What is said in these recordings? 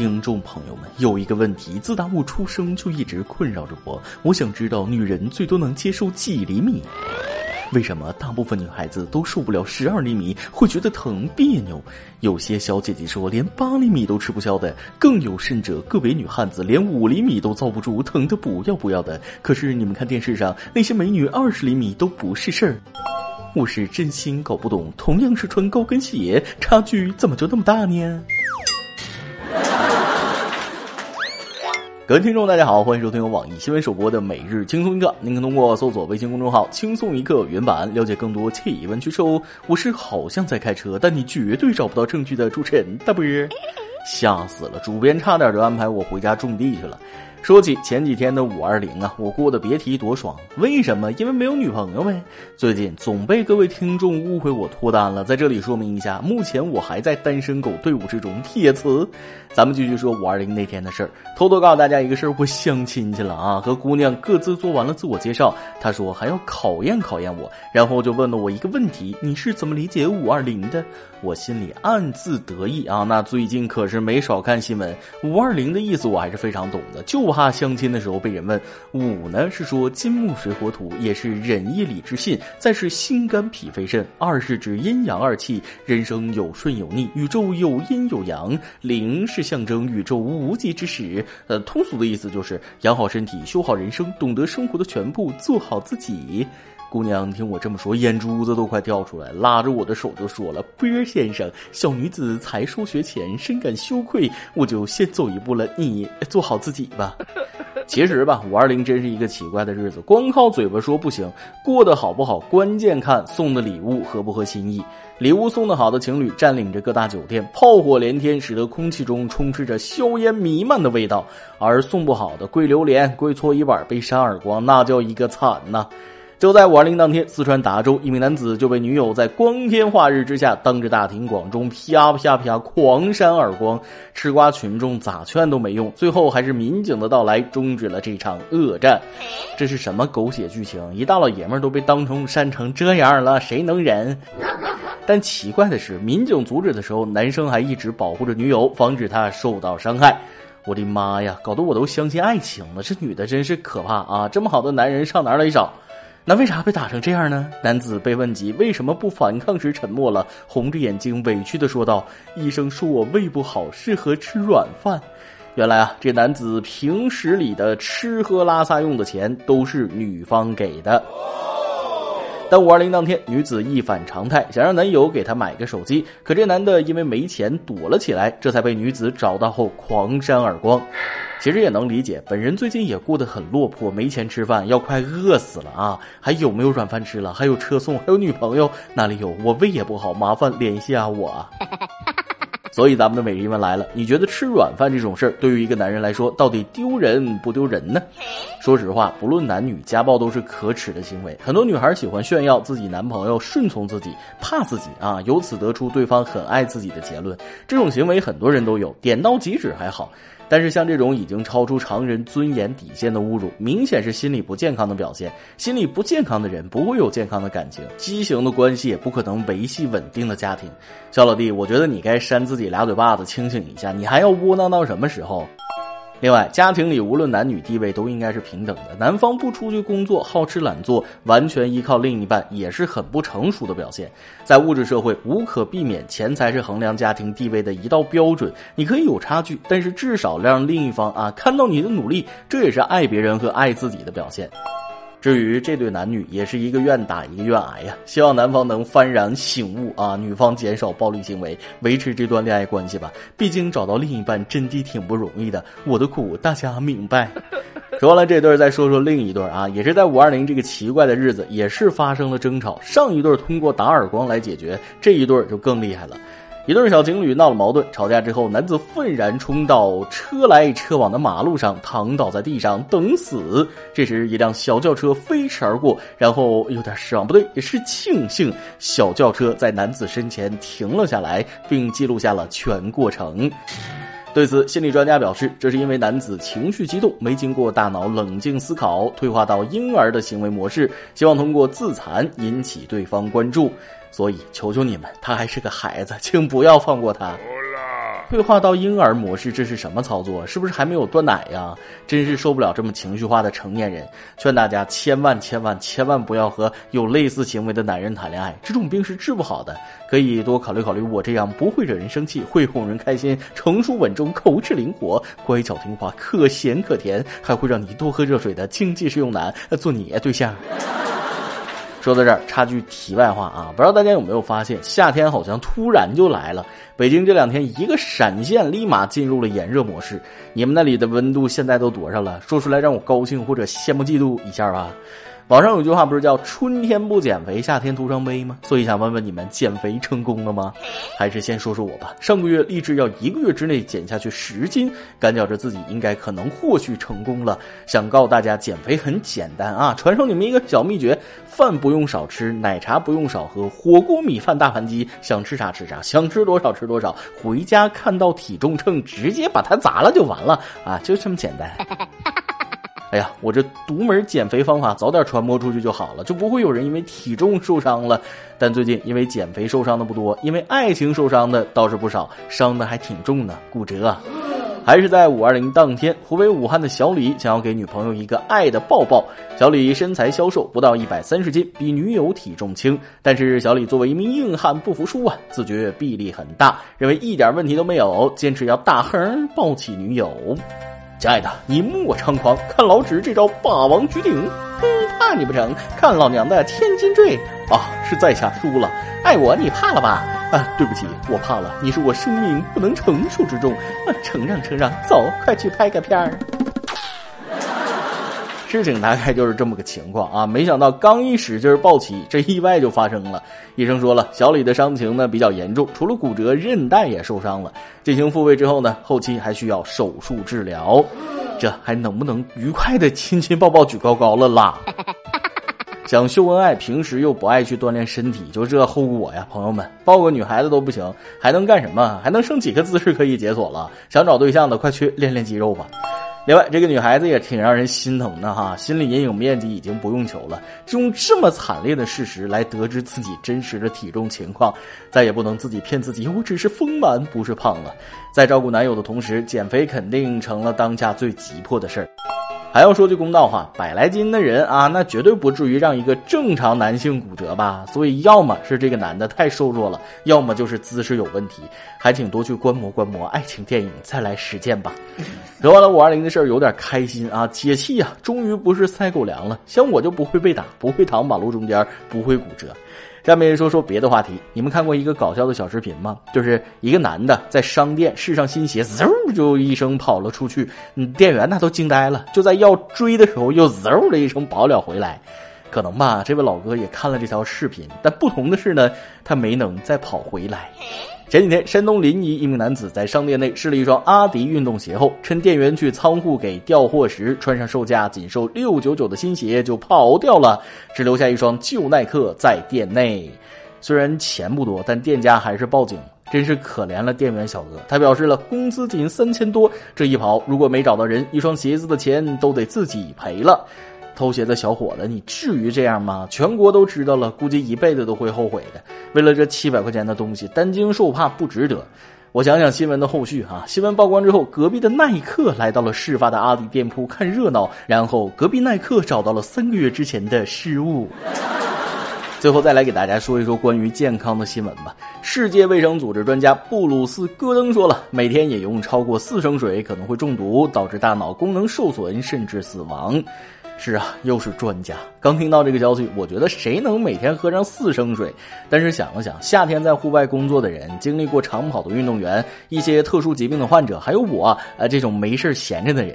听众朋友们，有一个问题，自打我出生就一直困扰着我。我想知道，女人最多能接受几厘米？为什么大部分女孩子都受不了十二厘米，会觉得疼别扭？有些小姐姐说连八厘米都吃不消的，更有甚者，个别女汉子连五厘米都遭不住，疼得不要不要的。可是你们看电视上那些美女二十厘米都不是事儿。我是真心搞不懂，同样是穿高跟鞋，差距怎么就那么大呢？各位听众，大家好，欢迎收听由网易新闻首播的《每日轻松一刻》。您可通过搜索微信公众号“轻松一刻”原版了解更多气温趋势哦。我是好像在开车，但你绝对找不到证据的主持人大波儿。吓死了，主编差点就安排我回家种地去了。说起前几天的五二零啊，我过得别提多爽。为什么？因为没有女朋友呗。最近总被各位听众误会我脱单了，在这里说明一下，目前我还在单身狗队伍之中。铁磁，咱们继续说五二零那天的事儿。偷偷告诉大家一个事儿，我相亲去了啊，和姑娘各自做完了自我介绍，她说还要考验考验我，然后就问了我一个问题：你是怎么理解五二零的？我心里暗自得意啊，那最近可是没少看新闻，五二零的意思我还是非常懂的，就怕相亲的时候被人问。五呢是说金木水火土，也是仁义礼智信，再是心肝脾肺肾。二是指阴阳二气，人生有顺有逆，宇宙有阴有阳。零是象征宇宙无极之始，呃，通俗的意思就是养好身体，修好人生，懂得生活的全部，做好自己。姑娘听我这么说，眼珠子都快掉出来，拉着我的手就说了：“波儿先生，小女子才疏学浅，深感羞愧，我就先走一步了，你做好自己吧。”其实吧，五二零真是一个奇怪的日子，光靠嘴巴说不行，过得好不好，关键看送的礼物合不合心意。礼物送的好的情侣占领着各大酒店，炮火连天，使得空气中充斥着硝烟弥漫的味道；而送不好的，跪榴莲、跪搓衣板、被扇耳光，那叫一个惨呐！就在五二零当天，四川达州一名男子就被女友在光天化日之下当着大庭广众啪啪啪狂扇耳光，吃瓜群众咋劝都没用，最后还是民警的到来终止了这场恶战。这是什么狗血剧情？一大老爷们都被当成扇成这样了，谁能忍？但奇怪的是，民警阻止的时候，男生还一直保护着女友，防止她受到伤害。我的妈呀，搞得我都相信爱情了。这女的真是可怕啊！这么好的男人上哪儿来找？那为啥被打成这样呢？男子被问及为什么不反抗时沉默了，红着眼睛委屈的说道：“医生说我胃不好，适合吃软饭。”原来啊，这男子平时里的吃喝拉撒用的钱都是女方给的。但五二零当天，女子一反常态，想让男友给她买个手机，可这男的因为没钱躲了起来，这才被女子找到后狂扇耳光。其实也能理解，本人最近也过得很落魄，没钱吃饭，要快饿死了啊！还有没有软饭吃了？还有车送，还有女朋友，哪里有？我胃也不好，麻烦联系下我。所以咱们的每日一问来了，你觉得吃软饭这种事儿，对于一个男人来说，到底丢人不丢人呢？说实话，不论男女，家暴都是可耻的行为。很多女孩喜欢炫耀自己男朋友顺从自己，怕自己啊，由此得出对方很爱自己的结论。这种行为很多人都有，点到即止还好。但是像这种已经超出常人尊严底线的侮辱，明显是心理不健康的表现。心理不健康的人不会有健康的感情，畸形的关系也不可能维系稳定的家庭。小老弟，我觉得你该扇自己俩嘴巴子，清醒一下。你还要窝囊到什么时候？另外，家庭里无论男女地位都应该是平等的。男方不出去工作，好吃懒做，完全依靠另一半，也是很不成熟的表现。在物质社会，无可避免，钱财是衡量家庭地位的一道标准。你可以有差距，但是至少让另一方啊看到你的努力，这也是爱别人和爱自己的表现。至于这对男女，也是一个愿打一个愿挨呀。希望男方能幡然醒悟啊，女方减少暴力行为，维持这段恋爱关系吧。毕竟找到另一半真的挺不容易的，我的苦大家明白。说完了这对，再说说另一对啊，也是在五二零这个奇怪的日子，也是发生了争吵。上一对通过打耳光来解决，这一对就更厉害了。一对小情侣闹了矛盾，吵架之后，男子愤然冲到车来车往的马路上，躺倒在地上等死。这时，一辆小轿车飞驰而过，然后有点失望，不对，也是庆幸，小轿车在男子身前停了下来，并记录下了全过程。对此，心理专家表示，这是因为男子情绪激动，没经过大脑冷静思考，退化到婴儿的行为模式，希望通过自残引起对方关注。所以，求求你们，他还是个孩子，请不要放过他。退化到婴儿模式，这是什么操作？是不是还没有断奶呀？真是受不了这么情绪化的成年人。劝大家千万千万千万不要和有类似行为的男人谈恋爱，这种病是治不好的。可以多考虑考虑我这样不会惹人生气、会哄人开心、成熟稳重、口齿灵活、乖巧听话、可咸可甜，还会让你多喝热水的经济适用男做你对象。说到这儿，插句题外话啊，不知道大家有没有发现，夏天好像突然就来了。北京这两天一个闪现，立马进入了炎热模式。你们那里的温度现在都多少了？说出来让我高兴或者羡慕嫉妒一下吧。网上有句话不是叫“春天不减肥，夏天徒伤悲”吗？所以想问问你们，减肥成功了吗？还是先说说我吧。上个月立志要一个月之内减下去十斤，感觉着自己应该可能或许成功了。想告诉大家，减肥很简单啊！传授你们一个小秘诀：饭不用少吃，奶茶不用少喝，火锅米饭大盘鸡，想吃啥吃啥，想吃多少吃多少。回家看到体重秤，直接把它砸了就完了啊！就这么简单。哎呀，我这独门减肥方法早点传播出去就好了，就不会有人因为体重受伤了。但最近因为减肥受伤的不多，因为爱情受伤的倒是不少，伤的还挺重呢，骨折。还是在五二零当天，湖北武汉的小李想要给女朋友一个爱的抱抱。小李身材消瘦，不到一百三十斤，比女友体重轻。但是小李作为一名硬汉不服输啊，自觉臂力很大，认为一点问题都没有，坚持要大横抱起女友。亲爱的，你莫猖狂，看老纸这招霸王举鼎！哼，怕你不成？看老娘的千斤坠！啊，是在下输了。爱我你怕了吧？啊，对不起，我怕了。你是我生命不能承受之重。啊，承让承让，走，快去拍个片儿。事情大概就是这么个情况啊！没想到刚一使劲抱起，这意外就发生了。医生说了，小李的伤情呢比较严重，除了骨折，韧带也受伤了。进行复位之后呢，后期还需要手术治疗。这还能不能愉快的亲亲抱抱举高高了啦？想秀恩爱，平时又不爱去锻炼身体，就这后果呀，朋友们！抱个女孩子都不行，还能干什么？还能剩几个姿势可以解锁了？想找对象的，快去练练肌肉吧！另外，这个女孩子也挺让人心疼的哈，心理阴影面积已经不用求了，就用这么惨烈的事实来得知自己真实的体重情况，再也不能自己骗自己，我只是丰满，不是胖了。在照顾男友的同时，减肥肯定成了当下最急迫的事儿。还要说句公道话，百来斤的人啊，那绝对不至于让一个正常男性骨折吧？所以，要么是这个男的太瘦弱了，要么就是姿势有问题。还请多去观摩观摩爱情电影，再来实践吧。得完了五二零的事儿，有点开心啊，解气呀！终于不是塞狗粮了，像我就不会被打，不会躺马路中间，不会骨折。下面说说别的话题。你们看过一个搞笑的小视频吗？就是一个男的在商店试上新鞋，嗖就一声跑了出去，嗯，店员那都惊呆了。就在要追的时候，又嗖的一声跑了回来。可能吧，这位老哥也看了这条视频，但不同的是呢，他没能再跑回来。前几天，山东临沂一名男子在商店内试了一双阿迪运动鞋后，趁店员去仓库给调货时，穿上售价仅售六九九的新鞋就跑掉了，只留下一双旧耐克在店内。虽然钱不多，但店家还是报警，真是可怜了店员小哥。他表示了工资仅三千多，这一跑如果没找到人，一双鞋子的钱都得自己赔了。偷鞋的小伙子，你至于这样吗？全国都知道了，估计一辈子都会后悔的。为了这七百块钱的东西，担惊受怕不值得。我想想新闻的后续哈，新闻曝光之后，隔壁的耐克来到了事发的阿迪店铺看热闹，然后隔壁耐克找到了三个月之前的失误。最后再来给大家说一说关于健康的新闻吧。世界卫生组织专家布鲁斯·戈登说了，每天饮用超过四升水可能会中毒，导致大脑功能受损，甚至死亡。是啊，又是专家。刚听到这个消息，我觉得谁能每天喝上四升水？但是想了想，夏天在户外工作的人，经历过长跑的运动员，一些特殊疾病的患者，还有我，呃，这种没事闲着的人。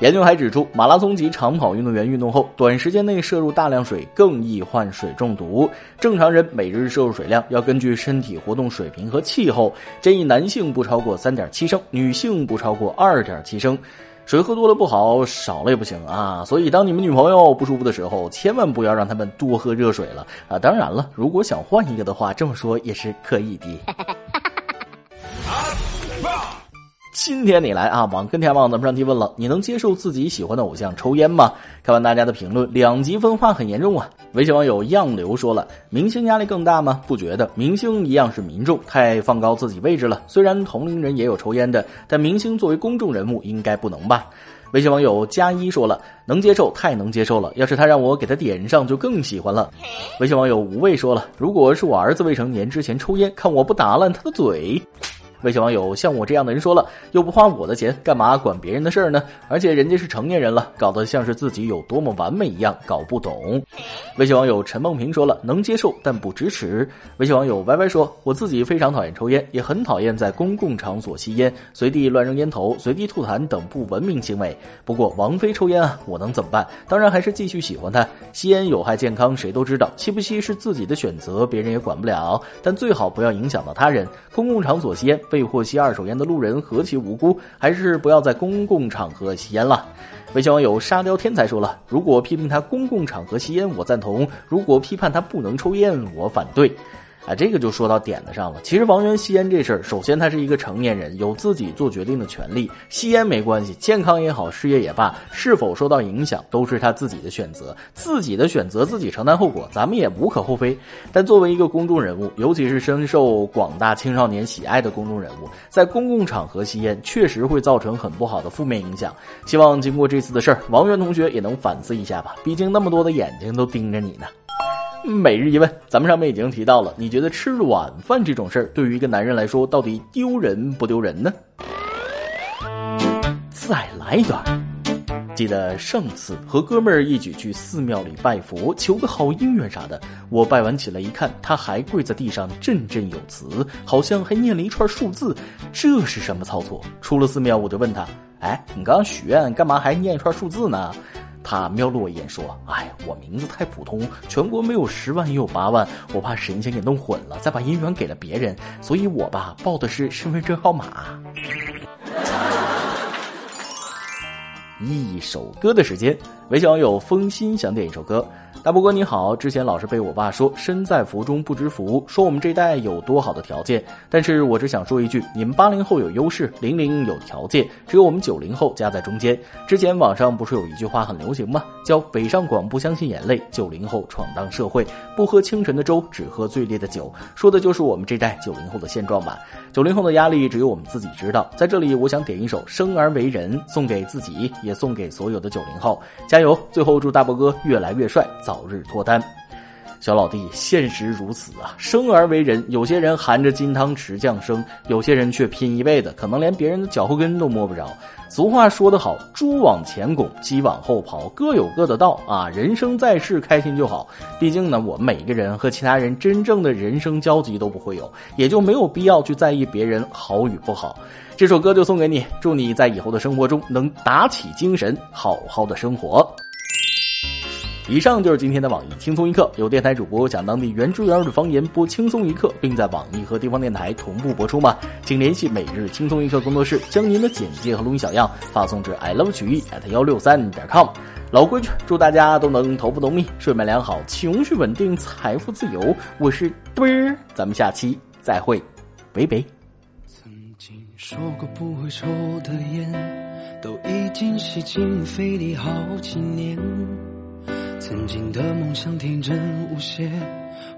研究还指出，马拉松级长跑运动员运动后，短时间内摄入大量水，更易患水中毒。正常人每日摄入水量要根据身体活动水平和气候，建议男性不超过三点七升，女性不超过二点七升。水喝多了不好，少了也不行啊！所以当你们女朋友不舒服的时候，千万不要让他们多喝热水了啊！当然了，如果想换一个的话，这么说也是可以的。今天你来啊！网跟天网咱们上提问了，你能接受自己喜欢的偶像抽烟吗？看完大家的评论，两极分化很严重啊！微信网友样流说了，明星压力更大吗？不觉得，明星一样是民众，太放高自己位置了。虽然同龄人也有抽烟的，但明星作为公众人物，应该不能吧？微信网友加一说了，能接受，太能接受了。要是他让我给他点上，就更喜欢了。微信网友无畏说了，如果是我儿子未成年之前抽烟，看我不打烂他的嘴。微信网友像我这样的人说了，又不花我的钱，干嘛管别人的事儿呢？而且人家是成年人了，搞得像是自己有多么完美一样，搞不懂。微信网友陈梦平说了，能接受但不支持。微信网友歪歪说，我自己非常讨厌抽烟，也很讨厌在公共场所吸烟，随地乱扔烟头、随地吐痰等不文明行为。不过王菲抽烟啊，我能怎么办？当然还是继续喜欢她。吸烟有害健康，谁都知道，吸不吸是自己的选择，别人也管不了。但最好不要影响到他人。公共场所吸烟。被迫吸二手烟的路人何其无辜，还是不要在公共场合吸烟了。微信网友沙雕天才说了：“如果批评他公共场合吸烟，我赞同；如果批判他不能抽烟，我反对。”啊，这个就说到点子上了。其实王源吸烟这事儿，首先他是一个成年人，有自己做决定的权利。吸烟没关系，健康也好，事业也罢，是否受到影响都是他自己的选择，自己的选择自己承担后果，咱们也无可厚非。但作为一个公众人物，尤其是深受广大青少年喜爱的公众人物，在公共场合吸烟，确实会造成很不好的负面影响。希望经过这次的事儿，王源同学也能反思一下吧，毕竟那么多的眼睛都盯着你呢。每日一问，咱们上面已经提到了，你觉得吃软饭这种事儿对于一个男人来说，到底丢人不丢人呢？再来一段。记得上次和哥们儿一起去寺庙里拜佛，求个好姻缘啥的。我拜完起来一看，他还跪在地上振振有词，好像还念了一串数字。这是什么操作？出了寺庙，我就问他：“哎，你刚刚许愿，干嘛还念一串数字呢？”他瞄了我一眼，说：“哎，我名字太普通，全国没有十万也有八万，我怕神仙给弄混了，再把姻缘给了别人，所以我吧报的是身份证号码。”一首歌的时间，微信网友风心想点一首歌。大波哥你好，之前老是被我爸说身在福中不知福，说我们这代有多好的条件，但是我只想说一句，你们八零后有优势，零零有条件，只有我们九零后夹在中间。之前网上不是有一句话很流行吗？叫北上广不相信眼泪，九零后闯荡社会，不喝清晨的粥，只喝最烈的酒，说的就是我们这代九零后的现状吧。九零后的压力只有我们自己知道。在这里，我想点一首《生而为人》，送给自己，也送给所有的九零后，加油！最后祝大波哥越来越帅。早日脱单，小老弟，现实如此啊！生而为人，有些人含着金汤匙降生，有些人却拼一辈子，可能连别人的脚后跟都摸不着。俗话说得好，猪往前拱，鸡往后跑，各有各的道啊！人生在世，开心就好。毕竟呢，我们每个人和其他人真正的人生交集都不会有，也就没有必要去在意别人好与不好。这首歌就送给你，祝你在以后的生活中能打起精神，好好的生活。以上就是今天的网易轻松一刻，有电台主播讲当地原汁原味的方言播轻松一刻，并在网易和地方电台同步播出吗？请联系每日轻松一刻工作室，将您的简介和录音小样发送至 i love 曲艺 at 幺六三点 com。老规矩，祝大家都能头发浓密，睡眠良好，情绪稳定，财富自由。我是墩儿，咱们下期再会，拜拜。曾经说过不会抽的烟，都已经吸进肺里好几年。曾经的梦想天真无邪，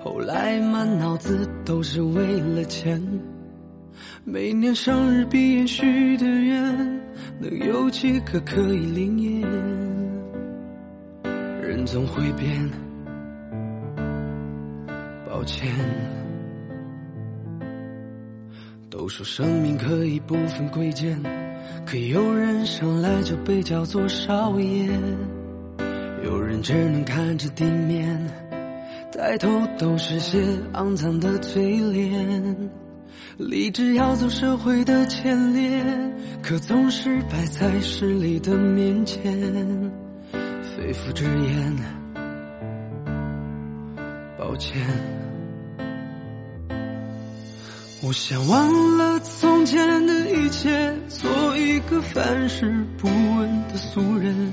后来满脑子都是为了钱。每年生日闭眼许的愿，能有几个可以灵验？人总会变，抱歉。都说生命可以不分贵贱，可有人生来就被叫做少爷。人只能看着地面，抬头都是些肮脏的嘴脸。立志要走社会的前列，可总是摆在势力的面前。肺腑之言，抱歉。我想忘了从前的一切，做一个凡事不问的俗人。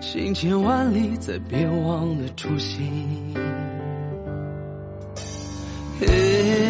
行千万里，再别忘了初心。嘿。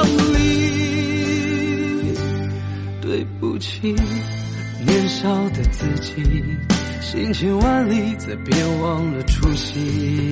理。年少的自己。行千万里，再别忘了初心。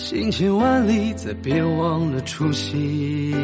行千万里，再别忘了初心。